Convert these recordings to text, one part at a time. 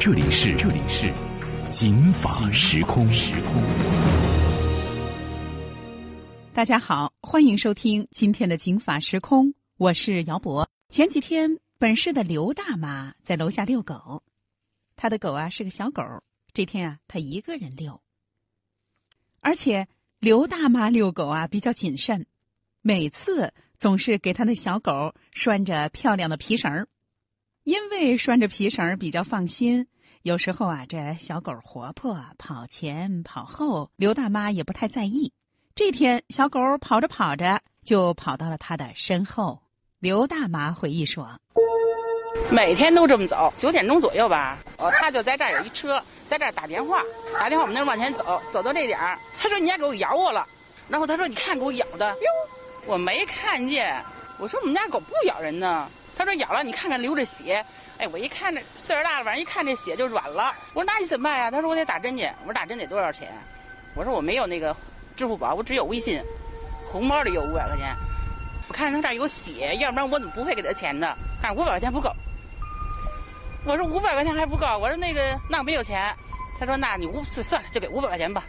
这里是这里是警法时空时空。大家好，欢迎收听今天的警法时空，我是姚博。前几天，本市的刘大妈在楼下遛狗，她的狗啊是个小狗。这天啊，她一个人遛，而且刘大妈遛狗啊比较谨慎，每次总是给她那小狗拴着漂亮的皮绳因为拴着皮绳比较放心。有时候啊，这小狗活泼，跑前跑后，刘大妈也不太在意。这天，小狗跑着跑着就跑到了他的身后。刘大妈回忆说：“每天都这么走，九点钟左右吧。哦，他就在这儿有一车，在这儿打电话，打电话我们那儿往前走，走到这点儿，他说你家狗咬我了，然后他说你看给我咬的，哟，我没看见，我说我们家狗不咬人呢，他说咬了，你看看流着血，哎，我一看这岁数大了，反正一看这血就软了，我说那你怎么办呀？他说我得打针去，我说打针得多少钱？我说我没有那个。”支付宝，我只有微信，红包里有五百块钱。我看着他这儿有血，要不然我怎么不会给他钱呢？看五百块钱不够。我说五百块钱还不够，我说那个那我没有钱。他说那你五算了，就给五百块钱吧。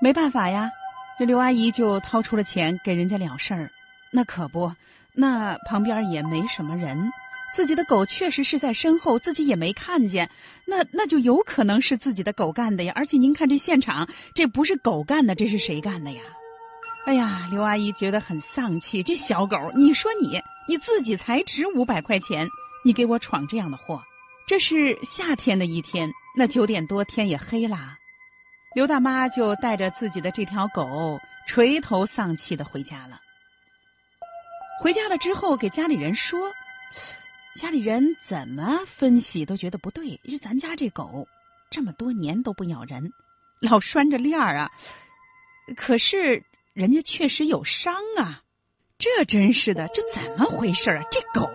没办法呀，这刘阿姨就掏出了钱给人家了事儿。那可不，那旁边也没什么人。自己的狗确实是在身后，自己也没看见，那那就有可能是自己的狗干的呀。而且您看这现场，这不是狗干的，这是谁干的呀？哎呀，刘阿姨觉得很丧气。这小狗，你说你你自己才值五百块钱，你给我闯这样的祸。这是夏天的一天，那九点多天也黑了，刘大妈就带着自己的这条狗垂头丧气的回家了。回家了之后，给家里人说。家里人怎么分析都觉得不对，是咱家这狗这么多年都不咬人，老拴着链儿啊。可是人家确实有伤啊，这真是的，这怎么回事啊？这狗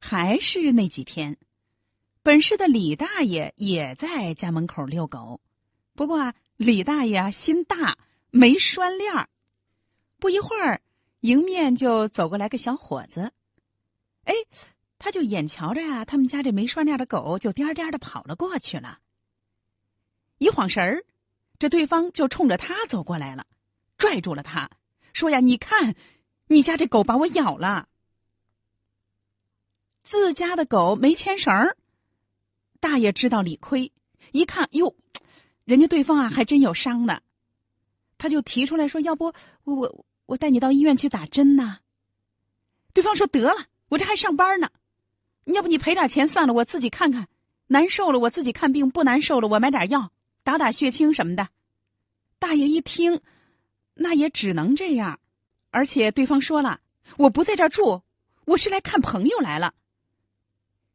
还是那几天，本市的李大爷也在家门口遛狗，不过啊。李大爷啊，心大，没拴链儿。不一会儿，迎面就走过来个小伙子。哎，他就眼瞧着啊，他们家这没拴链的狗就颠颠的跑了过去了。一晃神儿，这对方就冲着他走过来了，拽住了他，说呀：“你看，你家这狗把我咬了。自家的狗没牵绳儿。”大爷知道理亏，一看，哟。人家对方啊还真有伤呢，他就提出来说：“要不我我我带你到医院去打针呢？”对方说：“得了，我这还上班呢，要不你赔点钱算了，我自己看看，难受了我自己看病，不难受了我买点药打打血清什么的。”大爷一听，那也只能这样，而且对方说了：“我不在这儿住，我是来看朋友来了。”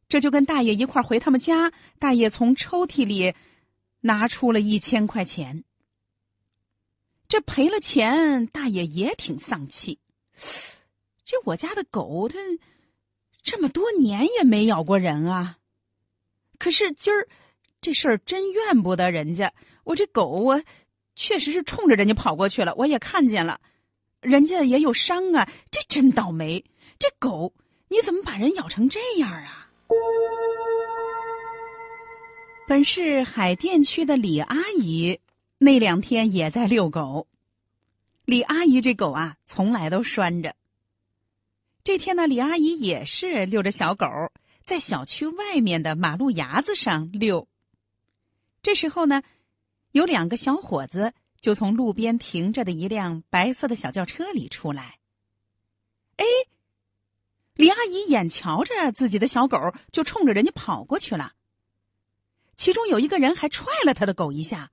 这就跟大爷一块回他们家，大爷从抽屉里。拿出了一千块钱，这赔了钱，大爷也挺丧气。这我家的狗，它这么多年也没咬过人啊。可是今儿这事儿真怨不得人家。我这狗，我确实是冲着人家跑过去了，我也看见了，人家也有伤啊。这真倒霉，这狗你怎么把人咬成这样啊？本市海淀区的李阿姨那两天也在遛狗。李阿姨这狗啊，从来都拴着。这天呢，李阿姨也是遛着小狗，在小区外面的马路牙子上遛。这时候呢，有两个小伙子就从路边停着的一辆白色的小轿车里出来。哎，李阿姨眼瞧着自己的小狗，就冲着人家跑过去了。其中有一个人还踹了他的狗一下，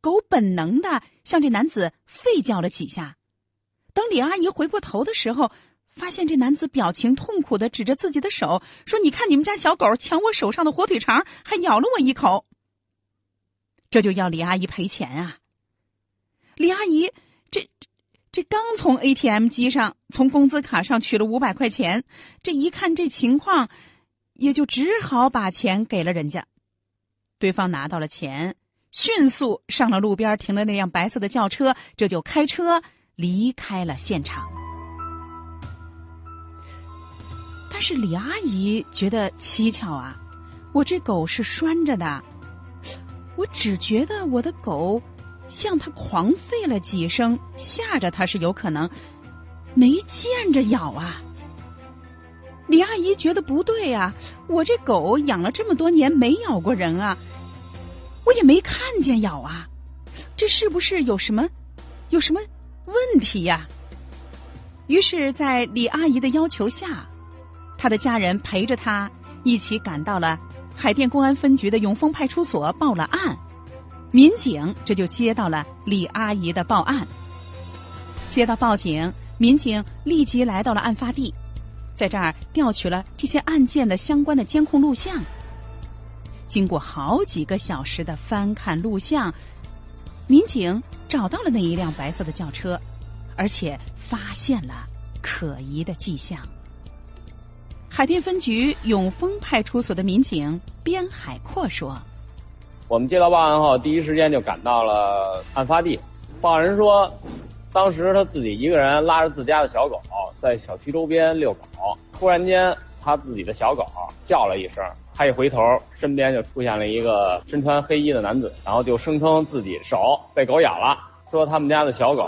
狗本能的向这男子吠叫了几下，等李阿姨回过头的时候，发现这男子表情痛苦的指着自己的手说：“你看你们家小狗抢我手上的火腿肠，还咬了我一口。”这就要李阿姨赔钱啊！李阿姨这这刚从 ATM 机上从工资卡上取了五百块钱，这一看这情况，也就只好把钱给了人家。对方拿到了钱。迅速上了路边停了那辆白色的轿车，这就开车离开了现场。但是李阿姨觉得蹊跷啊，我这狗是拴着的，我只觉得我的狗向它狂吠了几声，吓着它是有可能，没见着咬啊。李阿姨觉得不对呀，我这狗养了这么多年没咬过人啊。我也没看见咬啊，这是不是有什么，有什么问题呀？于是，在李阿姨的要求下，她的家人陪着她一起赶到了海淀公安分局的永丰派出所报了案。民警这就接到了李阿姨的报案。接到报警，民警立即来到了案发地，在这儿调取了这些案件的相关的监控录像。经过好几个小时的翻看录像，民警找到了那一辆白色的轿车，而且发现了可疑的迹象。海淀分局永丰派出所的民警边海阔说：“我们接到报案后，第一时间就赶到了案发地。报案人说，当时他自己一个人拉着自家的小狗在小区周边遛狗，突然间他自己的小狗叫了一声。”他一回头，身边就出现了一个身穿黑衣的男子，然后就声称自己手被狗咬了，说他们家的小狗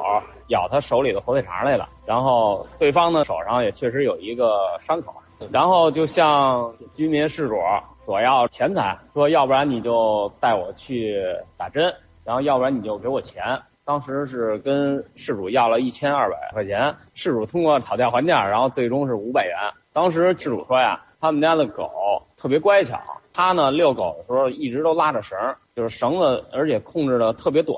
咬他手里的火腿肠来了。然后对方呢手上也确实有一个伤口，然后就向居民事主索要钱财，说要不然你就带我去打针，然后要不然你就给我钱。当时是跟事主要了一千二百块钱，事主通过讨价还价，然后最终是五百元。当时事主说呀。他们家的狗特别乖巧，他呢遛狗的时候一直都拉着绳就是绳子，而且控制的特别短。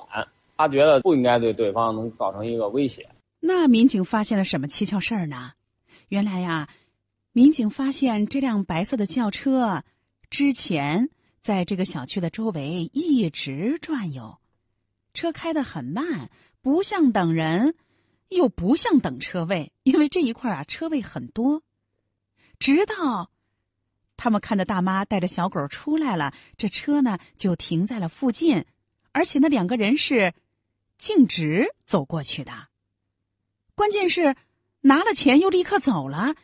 他觉得不应该对对方能造成一个威胁。那民警发现了什么蹊跷事儿呢？原来呀，民警发现这辆白色的轿车之前在这个小区的周围一直转悠，车开得很慢，不像等人，又不像等车位，因为这一块啊车位很多。直到他们看到大妈带着小狗出来了，这车呢就停在了附近，而且那两个人是径直走过去的。关键是拿了钱又立刻走了，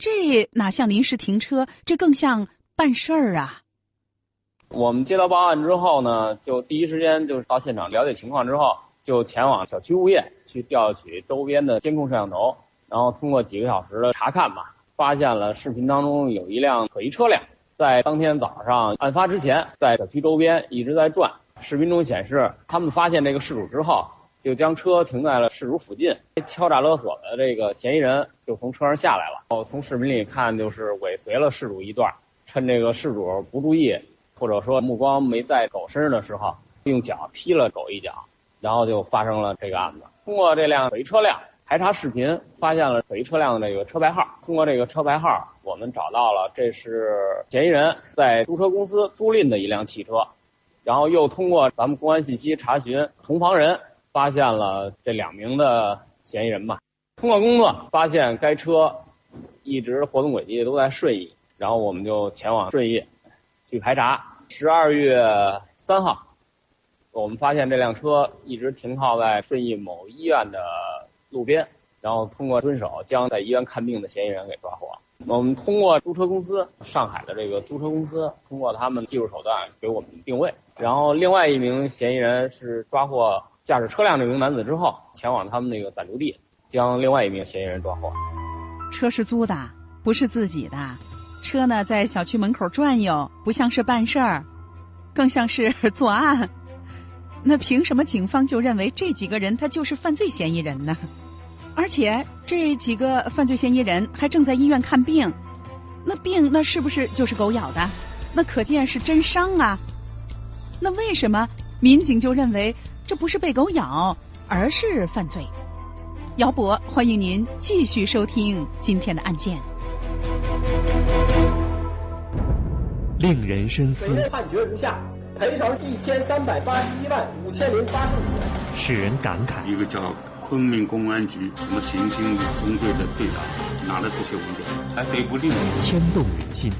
这哪像临时停车？这更像办事儿啊！我们接到报案之后呢，就第一时间就是到现场了解情况之后，就前往小区物业去调取周边的监控摄像头，然后通过几个小时的查看吧。发现了视频当中有一辆可疑车辆，在当天早上案发之前，在小区周边一直在转。视频中显示，他们发现这个事主之后，就将车停在了事主附近，敲诈勒索的这个嫌疑人就从车上下来了。哦，从视频里看，就是尾随了事主一段，趁这个事主不注意，或者说目光没在狗身上的时候，用脚踢了狗一脚，然后就发生了这个案子。通过这辆可疑车辆。排查视频，发现了可疑车辆的这个车牌号。通过这个车牌号，我们找到了这是嫌疑人在租车公司租赁的一辆汽车。然后又通过咱们公安信息查询同房人，发现了这两名的嫌疑人吧。通过工作发现该车一直活动轨迹都在顺义，然后我们就前往顺义去排查。十二月三号，我们发现这辆车一直停靠在顺义某医院的。路边，然后通过蹲守将在医院看病的嫌疑人给抓获。我们通过租车公司上海的这个租车公司，通过他们技术手段给我们定位。然后另外一名嫌疑人是抓获驾驶车辆这名男子之后，前往他们那个暂住地，将另外一名嫌疑人抓获。车是租的，不是自己的。车呢在小区门口转悠，不像是办事儿，更像是 作案。那凭什么警方就认为这几个人他就是犯罪嫌疑人呢？而且这几个犯罪嫌疑人还正在医院看病，那病那是不是就是狗咬的？那可见是真伤啊！那为什么民警就认为这不是被狗咬，而是犯罪？姚博，欢迎您继续收听今天的案件。令人深思，判决如下：赔偿一千三百八十一万五千零八十五元。使人感慨。一个叫昆明公安局什么刑警中队的队长拿了这些文件，还逮捕令牵动人心。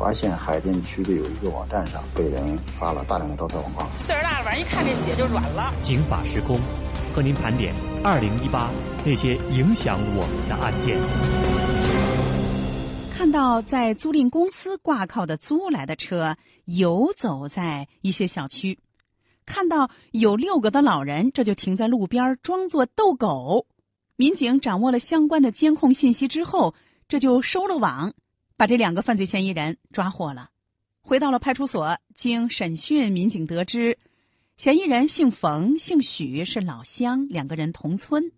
发现海淀区的有一个网站上被人发了大量的招标广告。岁数大了，晚上一看这血就软了。警法时空，和您盘点二零一八那些影响我们的案件。看到在租赁公司挂靠的租来的车游走在一些小区，看到有遛狗的老人，这就停在路边装作逗狗。民警掌握了相关的监控信息之后，这就收了网，把这两个犯罪嫌疑人抓获了。回到了派出所，经审讯，民警得知，嫌疑人姓冯，姓许，是老乡，两个人同村。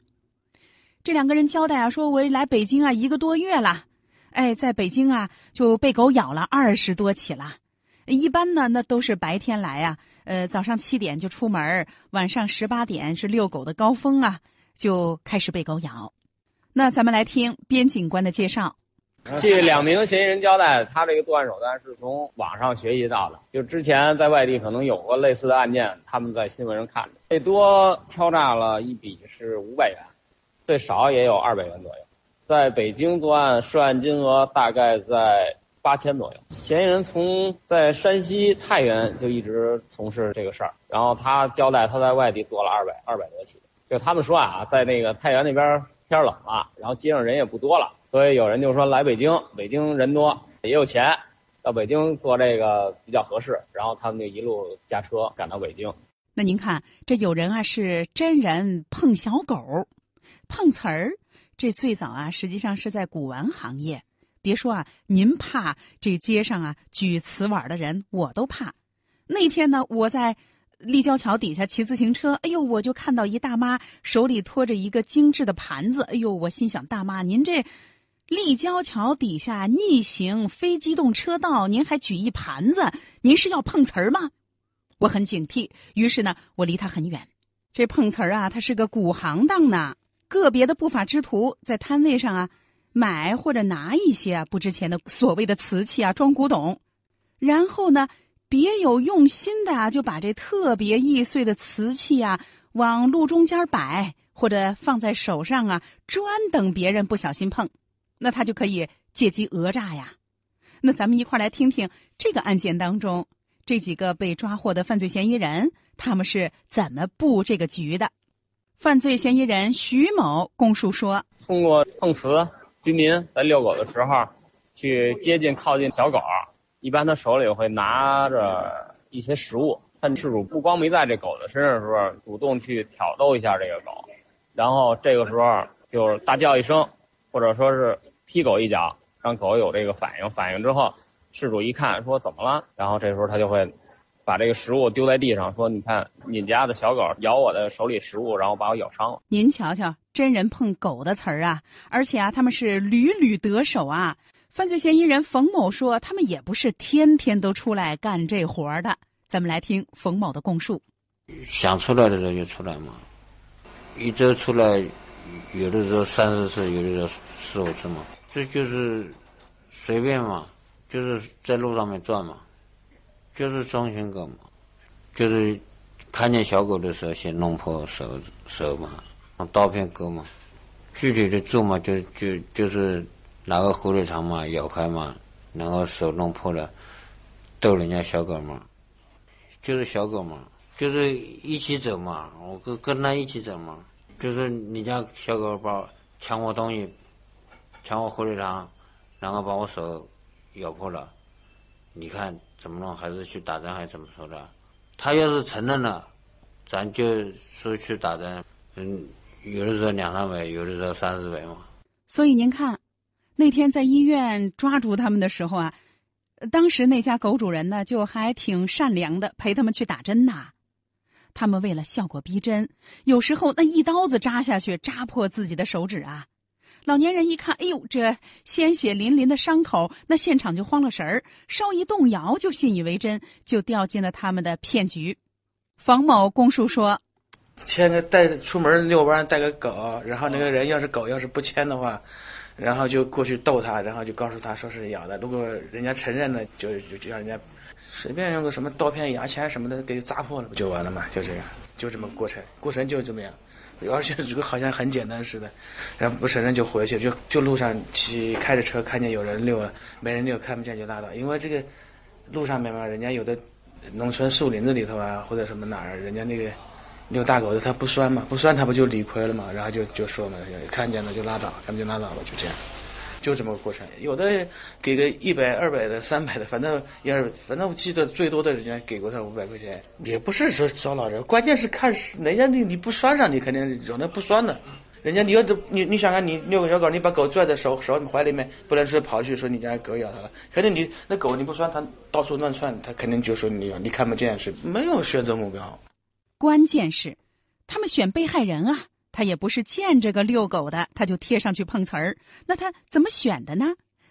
这两个人交代啊，说我来北京啊一个多月了。哎，在北京啊，就被狗咬了二十多起了。一般呢，那都是白天来啊，呃，早上七点就出门，晚上十八点是遛狗的高峰啊，就开始被狗咬。那咱们来听边警官的介绍。据两名嫌疑人交代，他这个作案手段是从网上学习到的，就之前在外地可能有过类似的案件，他们在新闻上看着。最多敲诈了一笔是五百元，最少也有二百元左右。在北京作案，涉案金额大概在八千左右。嫌疑人从在山西太原就一直从事这个事儿，然后他交代他在外地做了二百二百多起。就他们说啊，在那个太原那边天冷了，然后街上人也不多了，所以有人就说来北京，北京人多也有钱，到北京做这个比较合适。然后他们就一路驾车赶到北京。那您看，这有人啊是真人碰小狗，碰瓷儿。这最早啊，实际上是在古玩行业。别说啊，您怕这街上啊举瓷碗的人，我都怕。那天呢，我在立交桥底下骑自行车，哎呦，我就看到一大妈手里托着一个精致的盘子，哎呦，我心想，大妈，您这立交桥底下逆行非机动车道，您还举一盘子，您是要碰瓷儿吗？我很警惕，于是呢，我离他很远。这碰瓷儿啊，它是个古行当呢。个别的不法之徒在摊位上啊，买或者拿一些啊不值钱的所谓的瓷器啊装古董，然后呢，别有用心的啊就把这特别易碎的瓷器啊往路中间摆，或者放在手上啊，专等别人不小心碰，那他就可以借机讹诈呀。那咱们一块来听听这个案件当中这几个被抓获的犯罪嫌疑人他们是怎么布这个局的。犯罪嫌疑人徐某供述说：“通过碰瓷，居民在遛狗的时候，去接近靠近小狗，一般他手里会拿着一些食物。趁事主不光没在这狗的身上的时候，主动去挑逗一下这个狗，然后这个时候就是大叫一声，或者说是踢狗一脚，让狗有这个反应。反应之后，事主一看说怎么了，然后这时候他就会。”把这个食物丢在地上，说：“你看，你家的小狗咬我的手里食物，然后把我咬伤了。”您瞧瞧，真人碰狗的词儿啊！而且啊，他们是屡屡得手啊。犯罪嫌疑人冯某说：“他们也不是天天都出来干这活的。”咱们来听冯某的供述：想出来的时候就出来嘛，一周出来，有的时候三四次，有的时候四五次嘛，这就是随便嘛，就是在路上面转嘛。就是装性狗嘛，就是看见小狗的时候先弄破手手嘛，用刀片割嘛。具体的做嘛，就就就是拿个火腿肠嘛，咬开嘛，然后手弄破了，逗人家小狗嘛。就是小狗嘛，就是一起走嘛，我跟跟他一起走嘛。就是你家小狗把抢我东西，抢我火腿肠，然后把我手咬破了。你看怎么弄？还是去打针？还是怎么说的？他要是承认了，咱就说去打针。嗯，有的时候两三百，有的时候三四百嘛。所以您看，那天在医院抓住他们的时候啊，当时那家狗主人呢就还挺善良的，陪他们去打针呐。他们为了效果逼真，有时候那一刀子扎下去，扎破自己的手指啊。老年人一看，哎呦，这鲜血淋淋的伤口，那现场就慌了神儿，稍一动摇就信以为真，就掉进了他们的骗局。冯某供述说：“牵个带出门遛弯带个狗，然后那个人要是狗要是不牵的话，然后就过去逗他，然后就告诉他说是咬的。如果人家承认了，就就就让人家随便用个什么刀片、牙签什么的给扎破了，不就完了嘛？就这样，就这么过程，过程就这么样。而且这个好像很简单似的，然后不承认就回去，就就路上骑开着车看见有人遛了，没人遛看不见就拉倒。因为这个路上面嘛，人家有的农村树林子里头啊，或者什么哪儿，人家那个遛大狗的他不拴嘛，不拴他不就理亏了嘛？然后就就说嘛，看见了就拉倒，看不见拉倒了，就这样。就这么个过程，有的给个一百、二百的、三百的，反正也是反正我记得最多的人家给过他五百块钱，也不是说找老人，关键是看人家你你不拴上，你肯定有那不拴的，人家你要这你你想想你遛个小狗，你把狗拽在手手怀里面，不能说跑去说你家狗咬它了，肯定你那狗你不拴，它到处乱窜，它肯定就说你你看不见，是没有选择目标。关键是，他们选被害人啊。他也不是见这个遛狗的，他就贴上去碰瓷儿。那他怎么选的呢？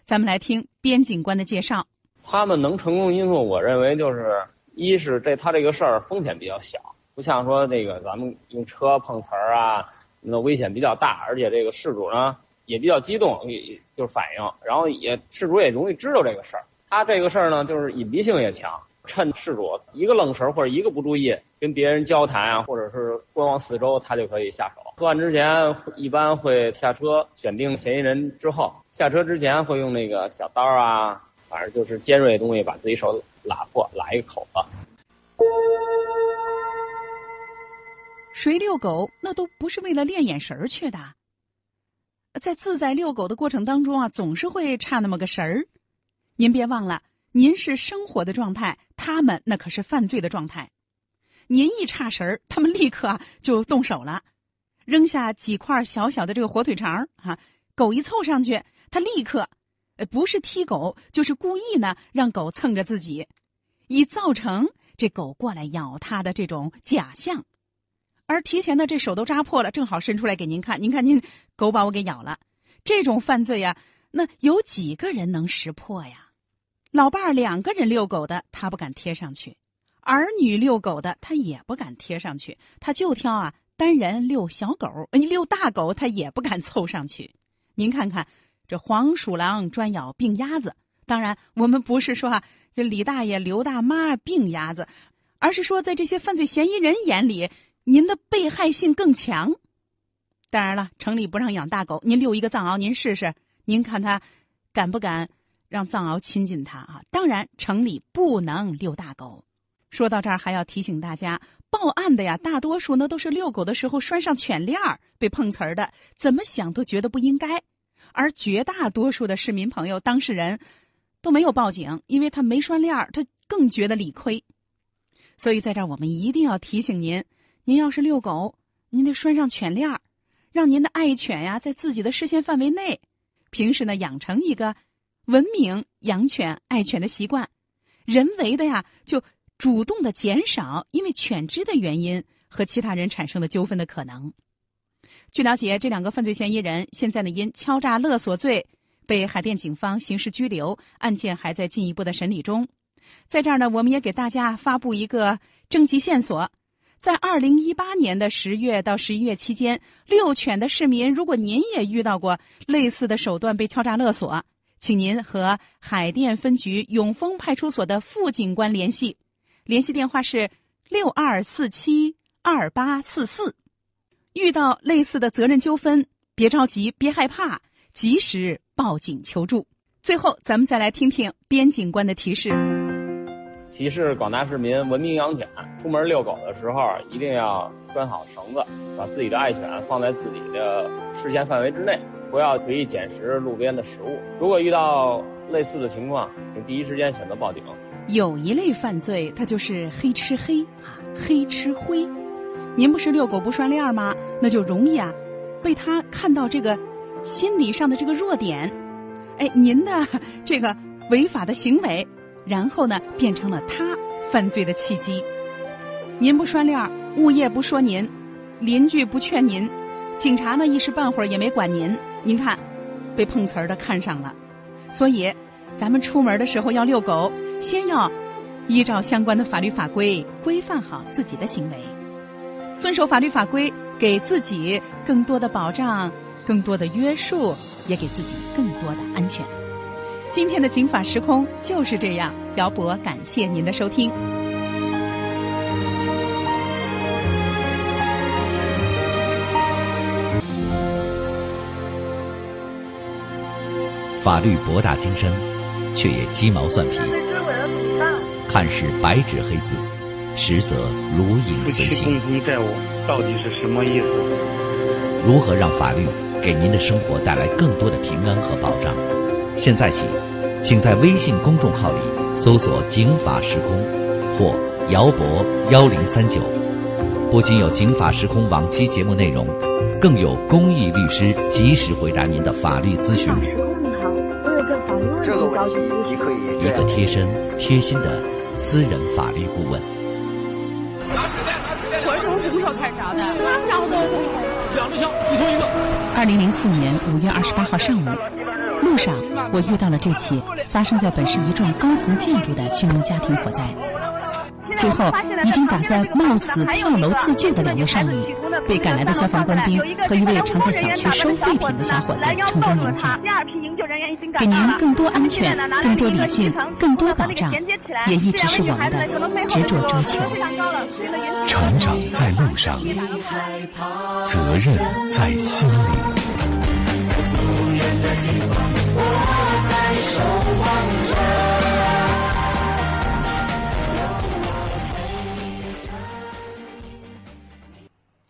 咱们来听边警官的介绍。他们能成功因素，我认为就是一是这他这个事儿风险比较小，不像说这个咱们用车碰瓷儿啊，那危险比较大，而且这个事主呢也比较激动，也就是反应，然后也事主也容易知道这个事儿。他这个事儿呢，就是隐蔽性也强。趁事主一个愣神或者一个不注意，跟别人交谈啊，或者是观望四周，他就可以下手。作案之前一般会下车选定嫌疑人之后，下车之前会用那个小刀啊，反正就是尖锐的东西把自己手拉破，拉一个口子。谁遛狗那都不是为了练眼神儿去的，在自在遛狗的过程当中啊，总是会差那么个神儿。您别忘了。您是生活的状态，他们那可是犯罪的状态。您一差神儿，他们立刻就动手了，扔下几块小小的这个火腿肠哈，狗一凑上去，他立刻，呃，不是踢狗，就是故意呢让狗蹭着自己，以造成这狗过来咬他的这种假象。而提前的这手都扎破了，正好伸出来给您看，您看您狗把我给咬了，这种犯罪呀，那有几个人能识破呀？老伴儿两个人遛狗的，他不敢贴上去；儿女遛狗的，他也不敢贴上去。他就挑啊，单人遛小狗，你遛大狗，他也不敢凑上去。您看看，这黄鼠狼专咬病鸭子。当然，我们不是说啊，这李大爷、刘大妈病鸭子，而是说在这些犯罪嫌疑人眼里，您的被害性更强。当然了，城里不让养大狗，您遛一个藏獒，您试试，您看他敢不敢？让藏獒亲近它啊！当然，城里不能遛大狗。说到这儿，还要提醒大家，报案的呀，大多数呢都是遛狗的时候拴上犬链儿被碰瓷儿的，怎么想都觉得不应该。而绝大多数的市民朋友、当事人都没有报警，因为他没拴链儿，他更觉得理亏。所以在这儿，我们一定要提醒您：您要是遛狗，您得拴上犬链儿，让您的爱犬呀在自己的视线范围内。平时呢，养成一个。文明养犬爱犬的习惯，人为的呀，就主动的减少因为犬只的原因和其他人产生的纠纷的可能。据了解，这两个犯罪嫌疑人现在呢因敲诈勒索罪被海淀警方刑事拘留，案件还在进一步的审理中。在这儿呢，我们也给大家发布一个征集线索：在二零一八年的十月到十一月期间，遛犬的市民，如果您也遇到过类似的手段被敲诈勒索。请您和海淀分局永丰派出所的副警官联系，联系电话是六二四七二八四四。遇到类似的责任纠纷，别着急，别害怕，及时报警求助。最后，咱们再来听听边警官的提示：提示广大市民文明养犬，出门遛狗的时候一定要拴好绳子，把自己的爱犬放在自己的视线范围之内。不要随意捡拾路边的食物。如果遇到类似的情况，请第一时间选择报警。有一类犯罪，它就是黑吃黑啊，黑吃灰。您不是遛狗不拴链吗？那就容易啊，被他看到这个心理上的这个弱点。哎，您的这个违法的行为，然后呢，变成了他犯罪的契机。您不拴链，物业不说您，邻居不劝您，警察呢一时半会儿也没管您。您看，被碰瓷儿的看上了，所以咱们出门的时候要遛狗，先要依照相关的法律法规规范好自己的行为。遵守法律法规，给自己更多的保障、更多的约束，也给自己更多的安全。今天的《警法时空》就是这样。姚博，感谢您的收听。法律博大精深，却也鸡毛蒜皮。看似白纸黑字，实则如影随形。共同债务到底是什么意思？如何让法律给您的生活带来更多的平安和保障？现在起，请在微信公众号里搜索“警法时空”或“姚博幺零三九”，不仅有《警法时空》往期节目内容，更有公益律师及时回答您的法律咨询。这个问题，你可以一个贴身、贴心的私人法律顾问。活从什么时候开闸的？两一头一个。二零零四年五月二十八号上午，路上我遇到了这起发生在本市一幢高层建筑的居民家庭火灾。最后，已经打算冒死跳楼自救的两位少女，被赶来的消防官兵和一位常在小区收废品的小伙子成功营救。给您更多安全、更多理性、更多保障，也一直是我们的执着追求。成长在路上，责任在心里。守望着。